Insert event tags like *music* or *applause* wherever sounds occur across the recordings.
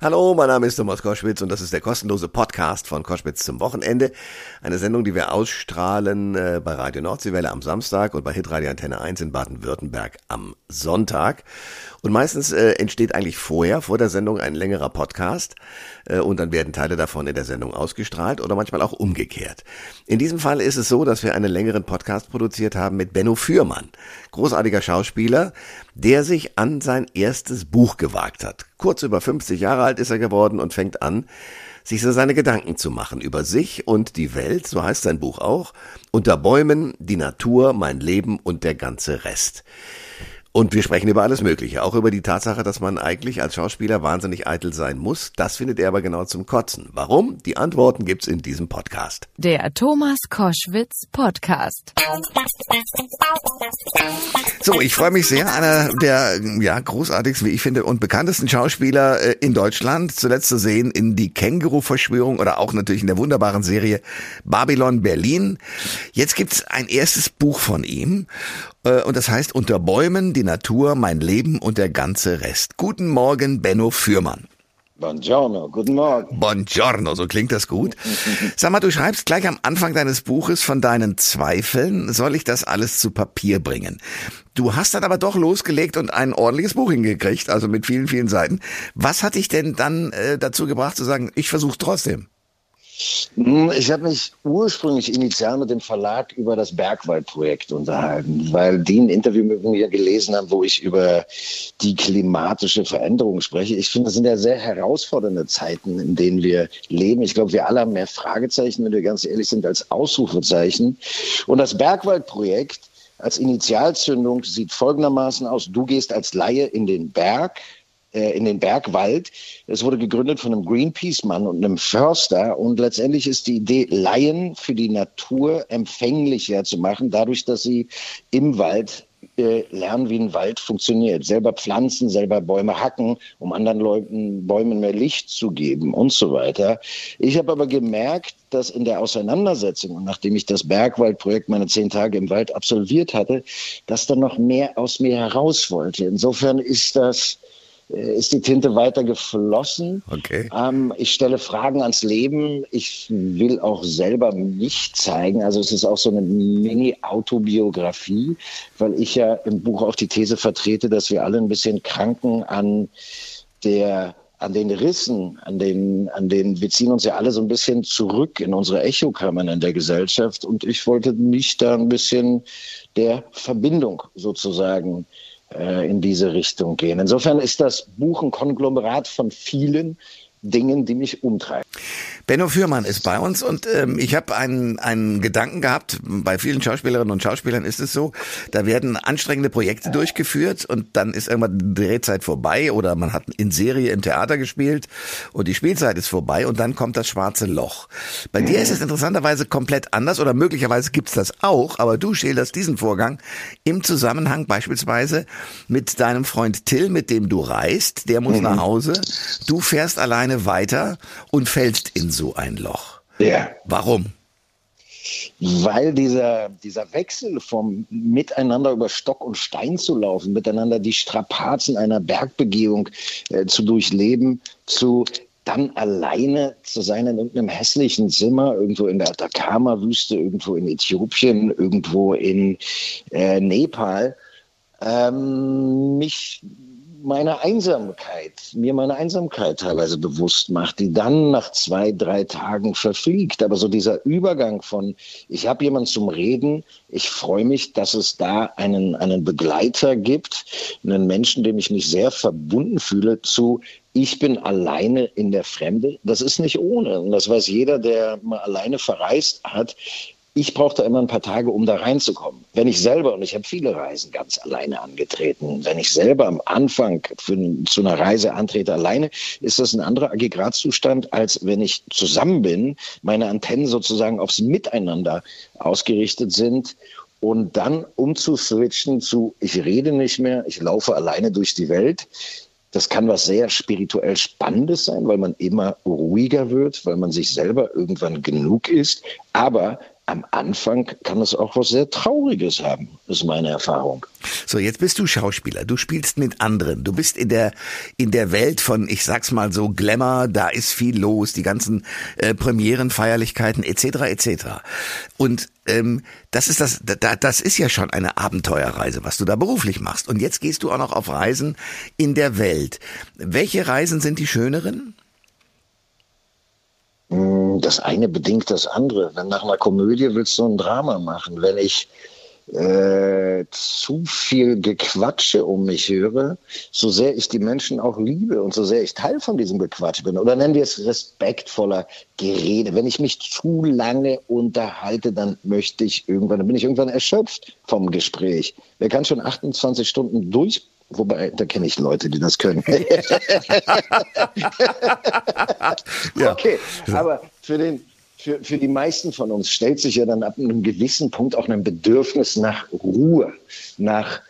Hallo, mein Name ist Thomas Koschwitz und das ist der kostenlose Podcast von Koschwitz zum Wochenende. Eine Sendung, die wir ausstrahlen äh, bei Radio Nordseewelle am Samstag und bei Hitradio Antenne 1 in Baden-Württemberg am Sonntag. Und meistens äh, entsteht eigentlich vorher, vor der Sendung, ein längerer Podcast äh, und dann werden Teile davon in der Sendung ausgestrahlt oder manchmal auch umgekehrt. In diesem Fall ist es so, dass wir einen längeren Podcast produziert haben mit Benno Fürmann, großartiger Schauspieler, der sich an sein erstes Buch gewagt hat. Kurz über 50 Jahre alt ist er geworden und fängt an, sich so seine Gedanken zu machen über sich und die Welt, so heißt sein Buch auch, unter Bäumen, die Natur, mein Leben und der ganze Rest. Und wir sprechen über alles Mögliche, auch über die Tatsache, dass man eigentlich als Schauspieler wahnsinnig eitel sein muss. Das findet er aber genau zum Kotzen. Warum? Die Antworten gibt's in diesem Podcast. Der Thomas Koschwitz Podcast. So, ich freue mich sehr. Einer der ja, großartigsten, wie ich finde, und bekanntesten Schauspieler äh, in Deutschland. Zuletzt zu sehen in die Känguru-Verschwörung oder auch natürlich in der wunderbaren Serie Babylon Berlin. Jetzt gibt's ein erstes Buch von ihm. Äh, und das heißt Unter Bäumen, die Natur, mein Leben und der ganze Rest. Guten Morgen, Benno Fürmann. Buongiorno, guten Morgen. Buongiorno, so klingt das gut. Sag mal, du schreibst gleich am Anfang deines Buches von deinen Zweifeln, soll ich das alles zu Papier bringen? Du hast dann aber doch losgelegt und ein ordentliches Buch hingekriegt, also mit vielen, vielen Seiten. Was hat dich denn dann äh, dazu gebracht zu sagen, ich versuche trotzdem? Hm, ich habe mich ursprünglich initial mit dem Verlag über das Bergwaldprojekt unterhalten, weil die ein Interview mit mir gelesen haben, wo ich über die klimatische Veränderung spreche. Ich finde, das sind ja sehr herausfordernde Zeiten, in denen wir leben. Ich glaube, wir alle haben mehr Fragezeichen, wenn wir ganz ehrlich sind, als Ausrufezeichen. Und das Bergwaldprojekt als Initialzündung sieht folgendermaßen aus. Du gehst als Laie in den Berg, äh, in den Bergwald. Es wurde gegründet von einem Greenpeace-Mann und einem Förster. Und letztendlich ist die Idee, Laien für die Natur empfänglicher zu machen, dadurch, dass sie im Wald äh, lernen, wie ein Wald funktioniert. Selber pflanzen, selber Bäume hacken, um anderen Leuten Bäumen mehr Licht zu geben und so weiter. Ich habe aber gemerkt, dass in der Auseinandersetzung und nachdem ich das Bergwaldprojekt meine zehn Tage im Wald absolviert hatte, dass da noch mehr aus mir heraus wollte. Insofern ist das ist die Tinte weiter geflossen. Okay. Ähm, ich stelle Fragen ans Leben. Ich will auch selber mich zeigen. Also es ist auch so eine Mini-Autobiografie, weil ich ja im Buch auch die These vertrete, dass wir alle ein bisschen kranken an der an den Rissen, an den, an den, wir ziehen uns ja alle so ein bisschen zurück in unsere Echokammern in der Gesellschaft. Und ich wollte mich da ein bisschen der Verbindung sozusagen äh, in diese Richtung gehen. Insofern ist das Buch ein Konglomerat von vielen Dingen, die mich umtreiben. Benno Fürmann ist bei uns und ähm, ich habe einen, einen Gedanken gehabt, bei vielen Schauspielerinnen und Schauspielern ist es so, da werden anstrengende Projekte durchgeführt und dann ist irgendwann die Drehzeit vorbei oder man hat in Serie im Theater gespielt und die Spielzeit ist vorbei und dann kommt das schwarze Loch. Bei dir ist es interessanterweise komplett anders oder möglicherweise gibt's das auch, aber du schilderst diesen Vorgang im Zusammenhang beispielsweise mit deinem Freund Till, mit dem du reist, der muss mhm. nach Hause, du fährst alleine weiter und fällst in so ein Loch. Ja. Warum? Weil dieser, dieser Wechsel vom Miteinander über Stock und Stein zu laufen, miteinander die Strapazen einer Bergbegehung äh, zu durchleben, zu dann alleine zu sein in irgendeinem hässlichen Zimmer, irgendwo in der Atacama-Wüste, irgendwo in Äthiopien, irgendwo in äh, Nepal, ähm, mich meine Einsamkeit, mir meine Einsamkeit teilweise bewusst macht, die dann nach zwei, drei Tagen verfliegt. Aber so dieser Übergang von, ich habe jemanden zum Reden, ich freue mich, dass es da einen, einen Begleiter gibt, einen Menschen, dem ich mich sehr verbunden fühle, zu, ich bin alleine in der Fremde. Das ist nicht ohne. Und das weiß jeder, der mal alleine verreist hat ich brauchte immer ein paar Tage, um da reinzukommen. Wenn ich selber, und ich habe viele Reisen ganz alleine angetreten, wenn ich selber am Anfang für, zu einer Reise antrete alleine, ist das ein anderer Aggregatzustand, als wenn ich zusammen bin, meine Antennen sozusagen aufs Miteinander ausgerichtet sind und dann umzuswitchen zu, ich rede nicht mehr, ich laufe alleine durch die Welt. Das kann was sehr spirituell Spannendes sein, weil man immer ruhiger wird, weil man sich selber irgendwann genug ist. Aber am Anfang kann es auch was sehr Trauriges haben, ist meine Erfahrung. So, jetzt bist du Schauspieler. Du spielst mit anderen. Du bist in der in der Welt von, ich sag's mal so, Glamour. Da ist viel los, die ganzen äh, Premierenfeierlichkeiten etc. etc. Und ähm, das ist das, da, das ist ja schon eine Abenteuerreise, was du da beruflich machst. Und jetzt gehst du auch noch auf Reisen in der Welt. Welche Reisen sind die schöneren? Hm, das eine bedingt das andere. Wenn nach einer Komödie willst du ein Drama machen. Wenn ich äh, zu viel Gequatsche um mich höre, so sehr ich die Menschen auch liebe und so sehr ich Teil von diesem Gequatsch bin, oder nennen wir es respektvoller Gerede. Wenn ich mich zu lange unterhalte, dann möchte ich irgendwann, dann bin ich irgendwann erschöpft vom Gespräch. Wer kann schon 28 Stunden durch Wobei, da kenne ich Leute, die das können. *laughs* ja. Okay, aber für, den, für, für die meisten von uns stellt sich ja dann ab einem gewissen Punkt auch ein Bedürfnis nach Ruhe, nach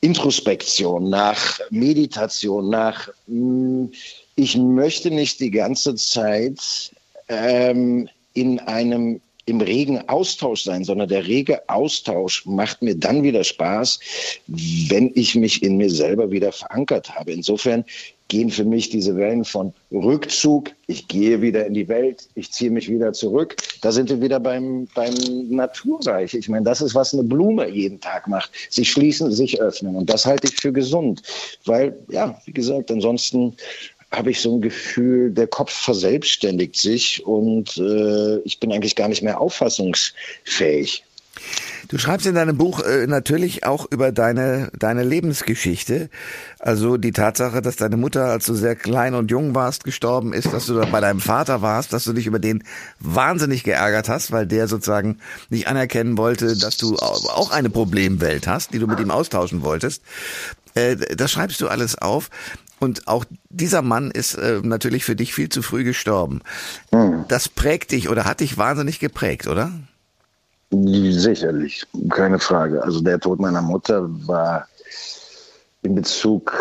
Introspektion, nach Meditation, nach, mh, hm, ich möchte nicht die ganze Zeit ähm, in einem im regen Austausch sein, sondern der rege Austausch macht mir dann wieder Spaß, wenn ich mich in mir selber wieder verankert habe. Insofern gehen für mich diese Wellen von Rückzug, ich gehe wieder in die Welt, ich ziehe mich wieder zurück. Da sind wir wieder beim, beim Naturreich. Ich meine, das ist, was eine Blume jeden Tag macht. Sich schließen, sich öffnen. Und das halte ich für gesund. Weil, ja, wie gesagt, ansonsten habe ich so ein Gefühl, der Kopf verselbstständigt sich und äh, ich bin eigentlich gar nicht mehr auffassungsfähig. Du schreibst in deinem Buch äh, natürlich auch über deine, deine Lebensgeschichte. Also die Tatsache, dass deine Mutter, als du sehr klein und jung warst, gestorben ist, dass du bei deinem Vater warst, dass du dich über den wahnsinnig geärgert hast, weil der sozusagen nicht anerkennen wollte, dass du auch eine Problemwelt hast, die du mit ihm austauschen wolltest. Äh, das schreibst du alles auf. Und auch dieser Mann ist äh, natürlich für dich viel zu früh gestorben. Hm. Das prägt dich oder hat dich wahnsinnig geprägt, oder? Sicherlich, keine Frage. Also der Tod meiner Mutter war in Bezug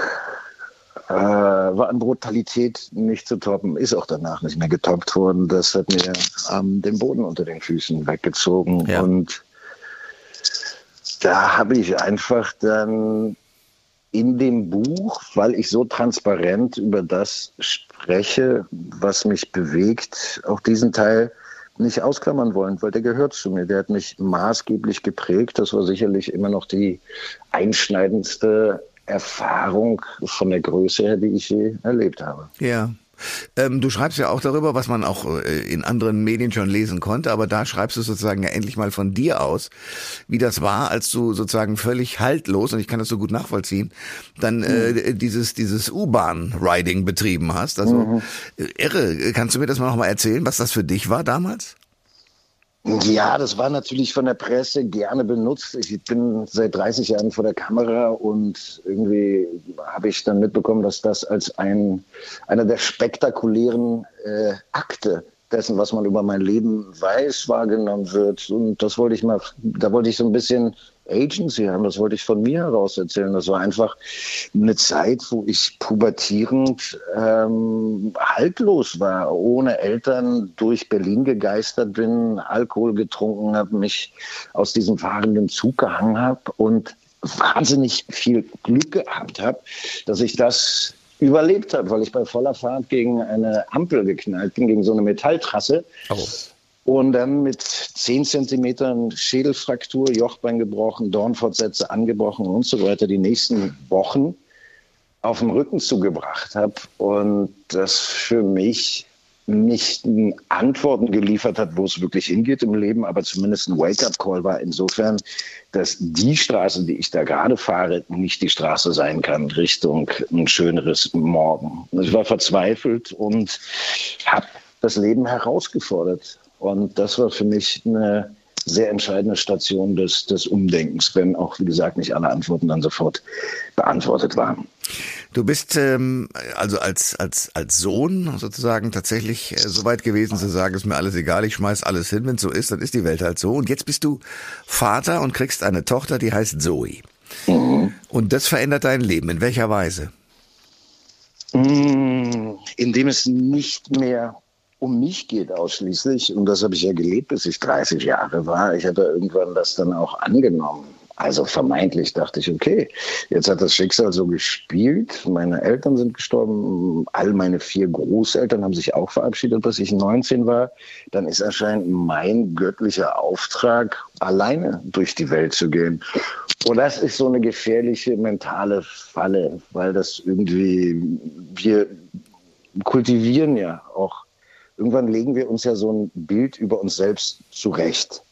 äh, war an Brutalität nicht zu toppen, ist auch danach nicht mehr getoppt worden. Das hat mir ähm, den Boden unter den Füßen weggezogen ja. und da habe ich einfach dann in dem Buch, weil ich so transparent über das spreche, was mich bewegt, auch diesen Teil nicht ausklammern wollen, weil der gehört zu mir. Der hat mich maßgeblich geprägt. Das war sicherlich immer noch die einschneidendste Erfahrung von der Größe her, die ich je erlebt habe. Ja. Ähm, du schreibst ja auch darüber, was man auch äh, in anderen Medien schon lesen konnte, aber da schreibst du sozusagen ja endlich mal von dir aus, wie das war, als du sozusagen völlig haltlos, und ich kann das so gut nachvollziehen, dann äh, mhm. dieses, dieses U-Bahn-Riding betrieben hast. Also mhm. Äh, irre, kannst du mir das mal nochmal erzählen, was das für dich war damals? Ja, das war natürlich von der Presse gerne benutzt. Ich bin seit 30 Jahren vor der Kamera und irgendwie habe ich dann mitbekommen, dass das als ein, einer der spektakulären äh, Akte dessen, was man über mein Leben weiß, wahrgenommen wird. Und das wollte ich mal, da wollte ich so ein bisschen Agency haben, das wollte ich von mir heraus erzählen. Das war einfach eine Zeit, wo ich pubertierend ähm, haltlos war, ohne Eltern durch Berlin gegeistert bin, Alkohol getrunken habe, mich aus diesem fahrenden Zug gehangen habe und wahnsinnig viel Glück gehabt habe, dass ich das überlebt habe, weil ich bei voller Fahrt gegen eine Ampel geknallt bin, gegen so eine Metalltrasse. Oh. Und dann mit 10 Zentimetern Schädelfraktur, Jochbein gebrochen, Dornfortsätze angebrochen und so weiter die nächsten Wochen auf dem Rücken zugebracht habe. Und das für mich nicht Antworten geliefert hat, wo es wirklich hingeht im Leben, aber zumindest ein Wake-up-Call war insofern, dass die Straße, die ich da gerade fahre, nicht die Straße sein kann Richtung ein schöneres Morgen. Ich war verzweifelt und habe das Leben herausgefordert. Und das war für mich eine sehr entscheidende Station des, des Umdenkens, wenn auch, wie gesagt, nicht alle Antworten dann sofort beantwortet waren. Du bist ähm, also als, als, als Sohn sozusagen tatsächlich äh, so weit gewesen zu sagen, ist mir alles egal, ich schmeiß alles hin, wenn es so ist, dann ist die Welt halt so. Und jetzt bist du Vater und kriegst eine Tochter, die heißt Zoe. Mhm. Und das verändert dein Leben. In welcher Weise? Mm, indem es nicht mehr um mich geht ausschließlich. Und das habe ich ja gelebt, bis ich 30 Jahre war. Ich habe irgendwann das dann auch angenommen. Also vermeintlich dachte ich, okay, jetzt hat das Schicksal so gespielt. Meine Eltern sind gestorben, all meine vier Großeltern haben sich auch verabschiedet, bis ich 19 war. Dann ist anscheinend mein göttlicher Auftrag, alleine durch die Welt zu gehen. Und das ist so eine gefährliche mentale Falle, weil das irgendwie, wir kultivieren ja auch, irgendwann legen wir uns ja so ein Bild über uns selbst zurecht.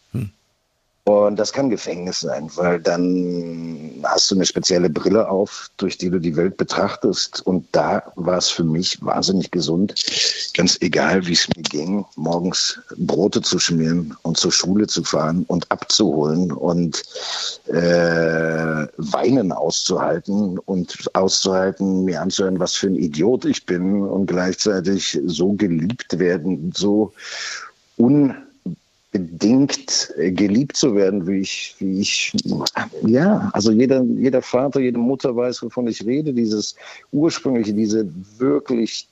Und das kann Gefängnis sein, weil dann hast du eine spezielle Brille auf, durch die du die Welt betrachtest. Und da war es für mich wahnsinnig gesund, ganz egal, wie es mir ging, morgens Brote zu schmieren und zur Schule zu fahren und abzuholen und äh, Weinen auszuhalten und auszuhalten, mir anzuhören, was für ein Idiot ich bin und gleichzeitig so geliebt werden, so un bedingt äh, geliebt zu werden, wie ich, wie ich, ja, also jeder, jeder Vater, jede Mutter weiß, wovon ich rede, dieses ursprüngliche, diese wirklich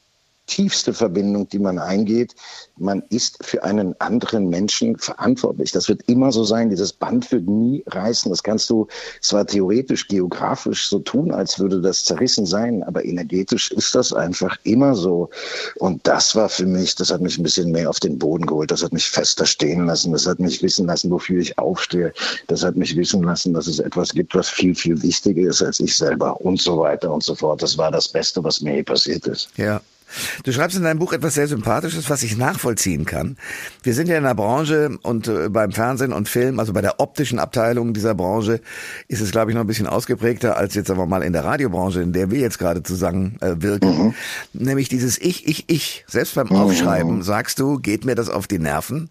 tiefste Verbindung, die man eingeht. Man ist für einen anderen Menschen verantwortlich. Das wird immer so sein. Dieses Band wird nie reißen. Das kannst du zwar theoretisch, geografisch so tun, als würde das zerrissen sein, aber energetisch ist das einfach immer so. Und das war für mich, das hat mich ein bisschen mehr auf den Boden geholt. Das hat mich fester stehen lassen. Das hat mich wissen lassen, wofür ich aufstehe. Das hat mich wissen lassen, dass es etwas gibt, was viel, viel wichtiger ist als ich selber und so weiter und so fort. Das war das Beste, was mir je passiert ist. Ja. Du schreibst in deinem Buch etwas sehr Sympathisches, was ich nachvollziehen kann. Wir sind ja in der Branche und äh, beim Fernsehen und Film, also bei der optischen Abteilung dieser Branche, ist es, glaube ich, noch ein bisschen ausgeprägter als jetzt aber mal in der Radiobranche, in der wir jetzt gerade zusammen äh, wirken. Mhm. Nämlich dieses Ich, Ich, Ich. Selbst beim Aufschreiben mhm. sagst du, geht mir das auf die Nerven.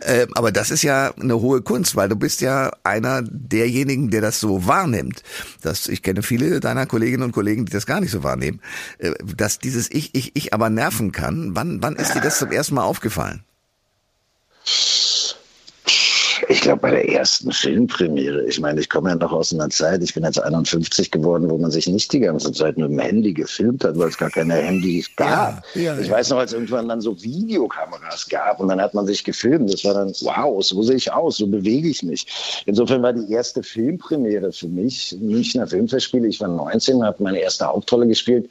Äh, aber das ist ja eine hohe Kunst, weil du bist ja einer derjenigen, der das so wahrnimmt. Das, ich kenne viele deiner Kolleginnen und Kollegen, die das gar nicht so wahrnehmen. Äh, dass dieses ich, ich, ich aber nerven kann. Wann, wann ist dir das zum ersten Mal aufgefallen? Ich glaube, bei der ersten Filmpremiere. Ich meine, ich komme ja noch aus einer Zeit, ich bin jetzt 51 geworden, wo man sich nicht die ganze Zeit mit dem Handy gefilmt hat, weil es gar keine Handys gab. Ja, ja, ich ja. weiß noch, als irgendwann dann so Videokameras gab und dann hat man sich gefilmt. Das war dann, wow, so sehe ich aus, so bewege ich mich. Insofern war die erste Filmpremiere für mich Münchner Filmfestspiele. Ich war 19, habe meine erste Hauptrolle gespielt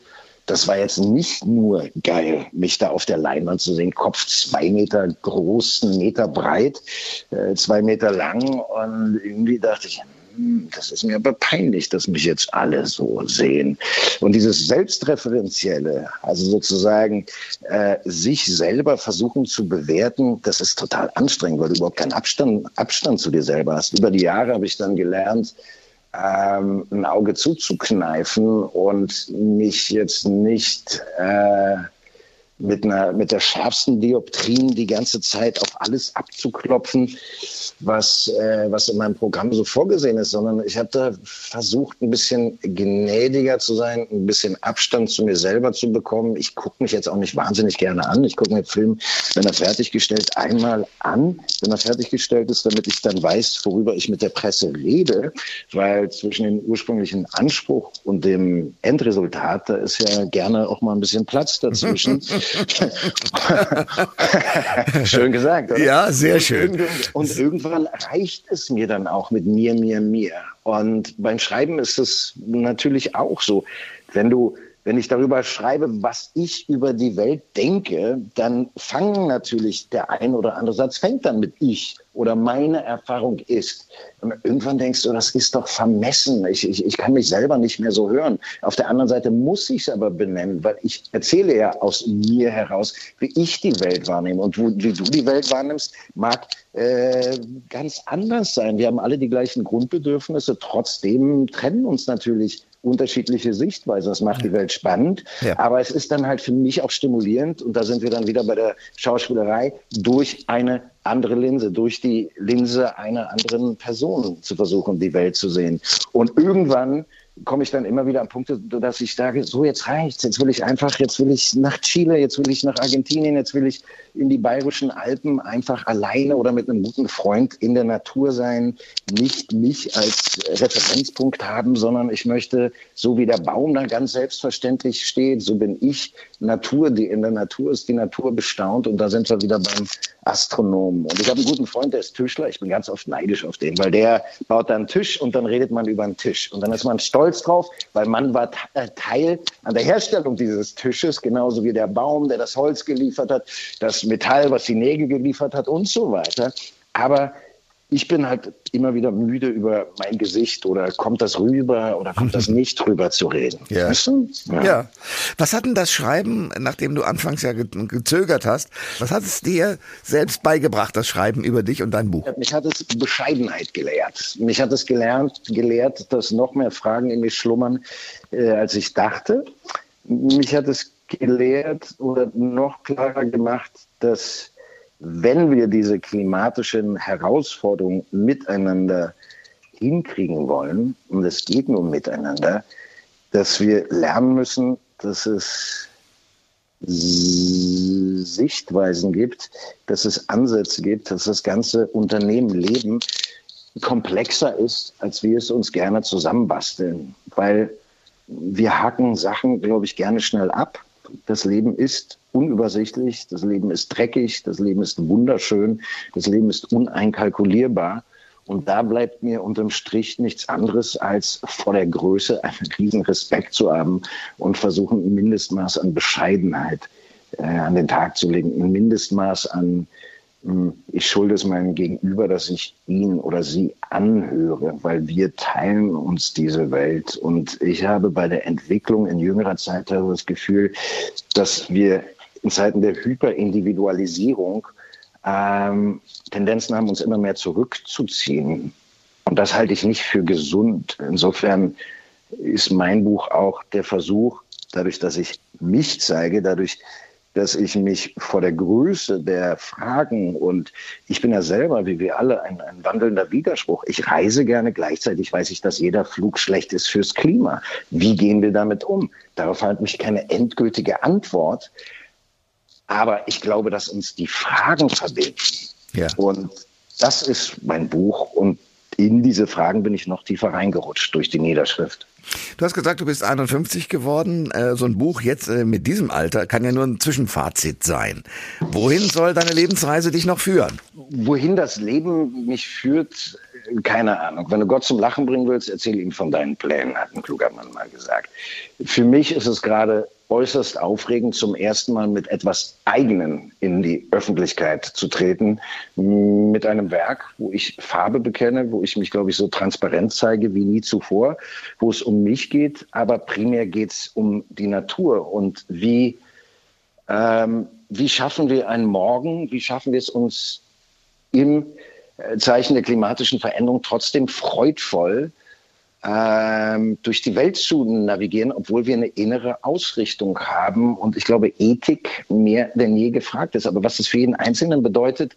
das war jetzt nicht nur geil, mich da auf der Leinwand zu sehen. Kopf zwei Meter groß, einen Meter breit, äh, zwei Meter lang. Und irgendwie dachte ich, hm, das ist mir aber peinlich, dass mich jetzt alle so sehen. Und dieses Selbstreferenzielle, also sozusagen äh, sich selber versuchen zu bewerten, das ist total anstrengend, weil du überhaupt keinen Abstand, Abstand zu dir selber hast. Über die Jahre habe ich dann gelernt, ähm, ein Auge zuzukneifen und mich jetzt nicht äh, mit, einer, mit der schärfsten Dioptrien die ganze Zeit auf alles abzuklopfen, was, äh, was in meinem Programm so vorgesehen ist, sondern ich habe da versucht, ein bisschen gnädiger zu sein, ein bisschen Abstand zu mir selber zu bekommen. Ich gucke mich jetzt auch nicht wahnsinnig gerne an. Ich gucke mir den Film, wenn er fertiggestellt, einmal an, wenn er fertiggestellt ist, damit ich dann weiß, worüber ich mit der Presse rede, weil zwischen dem ursprünglichen Anspruch und dem Endresultat, da ist ja gerne auch mal ein bisschen Platz dazwischen. *laughs* *laughs* schön gesagt, oder? Ja, sehr schön. Und irgendwann reicht es mir dann auch mit mir, mir, mir. Und beim Schreiben ist es natürlich auch so. Wenn du wenn ich darüber schreibe, was ich über die Welt denke, dann fangen natürlich der ein oder andere Satz fängt dann mit ich oder meine Erfahrung ist. Und irgendwann denkst du, das ist doch vermessen. Ich, ich, ich kann mich selber nicht mehr so hören. Auf der anderen Seite muss ich es aber benennen, weil ich erzähle ja aus mir heraus, wie ich die Welt wahrnehme. Und wo, wie du die Welt wahrnimmst, mag äh, ganz anders sein. Wir haben alle die gleichen Grundbedürfnisse. Trotzdem trennen uns natürlich unterschiedliche Sichtweisen. Das macht die Welt spannend. Ja. Aber es ist dann halt für mich auch stimulierend, und da sind wir dann wieder bei der Schauspielerei, durch eine andere Linse, durch die Linse einer anderen Person zu versuchen, die Welt zu sehen. Und irgendwann komme ich dann immer wieder an Punkte, dass ich sage, so jetzt reicht's, jetzt will ich einfach, jetzt will ich nach Chile, jetzt will ich nach Argentinien, jetzt will ich in die bayerischen Alpen einfach alleine oder mit einem guten Freund in der Natur sein, nicht mich als Referenzpunkt haben, sondern ich möchte, so wie der Baum da ganz selbstverständlich steht, so bin ich. Natur, die in der Natur ist, die Natur bestaunt und da sind wir wieder beim Astronomen. Und ich habe einen guten Freund, der ist Tischler, ich bin ganz oft neidisch auf den, weil der baut da einen Tisch und dann redet man über einen Tisch. Und dann ist man stolz drauf, weil man war äh, Teil an der Herstellung dieses Tisches, genauso wie der Baum, der das Holz geliefert hat, das Metall, was die Nägel geliefert hat und so weiter. Aber ich bin halt immer wieder müde, über mein Gesicht oder kommt das rüber oder kommt das *laughs* nicht rüber zu reden. Ja. Weißt du? ja. ja. Was hat denn das Schreiben, nachdem du anfangs ja gezögert hast, was hat es dir selbst beigebracht, das Schreiben über dich und dein Buch? Mich hat es Bescheidenheit gelehrt. Mich hat es gelernt, gelehrt, dass noch mehr Fragen in mir schlummern, äh, als ich dachte. Mich hat es gelehrt oder noch klarer gemacht, dass wenn wir diese klimatischen Herausforderungen miteinander hinkriegen wollen, und es geht nur miteinander, dass wir lernen müssen, dass es Sichtweisen gibt, dass es Ansätze gibt, dass das ganze Unternehmen Leben komplexer ist, als wir es uns gerne zusammenbasteln. Weil wir hacken Sachen, glaube ich, gerne schnell ab. Das Leben ist unübersichtlich, das Leben ist dreckig, das Leben ist wunderschön, das Leben ist uneinkalkulierbar. Und da bleibt mir unterm Strich nichts anderes, als vor der Größe einen riesen Respekt zu haben und versuchen, ein Mindestmaß an Bescheidenheit äh, an den Tag zu legen, ein Mindestmaß an ich schulde es meinem Gegenüber, dass ich ihn oder sie anhöre, weil wir teilen uns diese Welt. Und ich habe bei der Entwicklung in jüngerer Zeit das Gefühl, dass wir in Zeiten der Hyperindividualisierung ähm, Tendenzen haben, uns immer mehr zurückzuziehen. Und das halte ich nicht für gesund. Insofern ist mein Buch auch der Versuch, dadurch, dass ich mich zeige, dadurch, dass ich mich vor der Größe der Fragen und ich bin ja selber, wie wir alle, ein, ein, wandelnder Widerspruch. Ich reise gerne, gleichzeitig weiß ich, dass jeder Flug schlecht ist fürs Klima. Wie gehen wir damit um? Darauf hat mich keine endgültige Antwort. Aber ich glaube, dass uns die Fragen verbinden. Ja. Und das ist mein Buch. Und in diese Fragen bin ich noch tiefer reingerutscht durch die Niederschrift. Du hast gesagt, du bist 51 geworden. Äh, so ein Buch jetzt äh, mit diesem Alter kann ja nur ein Zwischenfazit sein. Wohin soll deine Lebensreise dich noch führen? Wohin das Leben mich führt, keine Ahnung. Wenn du Gott zum Lachen bringen willst, erzähl ihm von deinen Plänen, hat ein kluger Mann mal gesagt. Für mich ist es gerade äußerst aufregend, zum ersten Mal mit etwas Eigenen in die Öffentlichkeit zu treten. Mit einem Werk, wo ich Farbe bekenne, wo ich mich, glaube ich, so transparent zeige wie nie zuvor, wo es um mich geht, aber primär geht es um die Natur und wie, ähm, wie schaffen wir einen Morgen, wie schaffen wir es uns im äh, Zeichen der klimatischen Veränderung trotzdem freudvoll ähm, durch die Welt zu navigieren, obwohl wir eine innere Ausrichtung haben. Und ich glaube, Ethik mehr denn je gefragt ist. Aber was das für jeden Einzelnen bedeutet,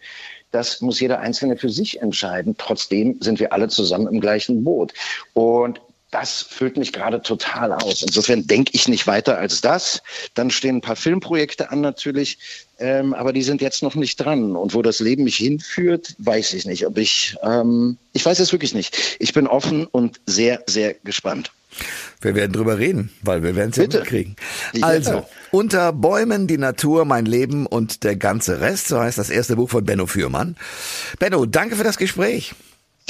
das muss jeder Einzelne für sich entscheiden. Trotzdem sind wir alle zusammen im gleichen Boot. Und das füllt mich gerade total aus. Insofern denke ich nicht weiter als das. Dann stehen ein paar Filmprojekte an natürlich, ähm, aber die sind jetzt noch nicht dran. Und wo das Leben mich hinführt, weiß ich nicht. Ob ich, ähm, ich weiß es wirklich nicht. Ich bin offen und sehr, sehr gespannt. Wir werden drüber reden, weil wir werden es ja mitkriegen. Also, unter Bäumen die Natur, mein Leben und der ganze Rest, so heißt das erste Buch von Benno Fürmann. Benno, danke für das Gespräch.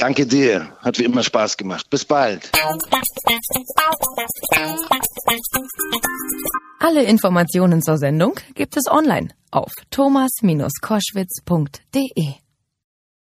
Danke dir. Hat wie immer Spaß gemacht. Bis bald. Alle Informationen zur Sendung gibt es online auf thomas-koschwitz.de.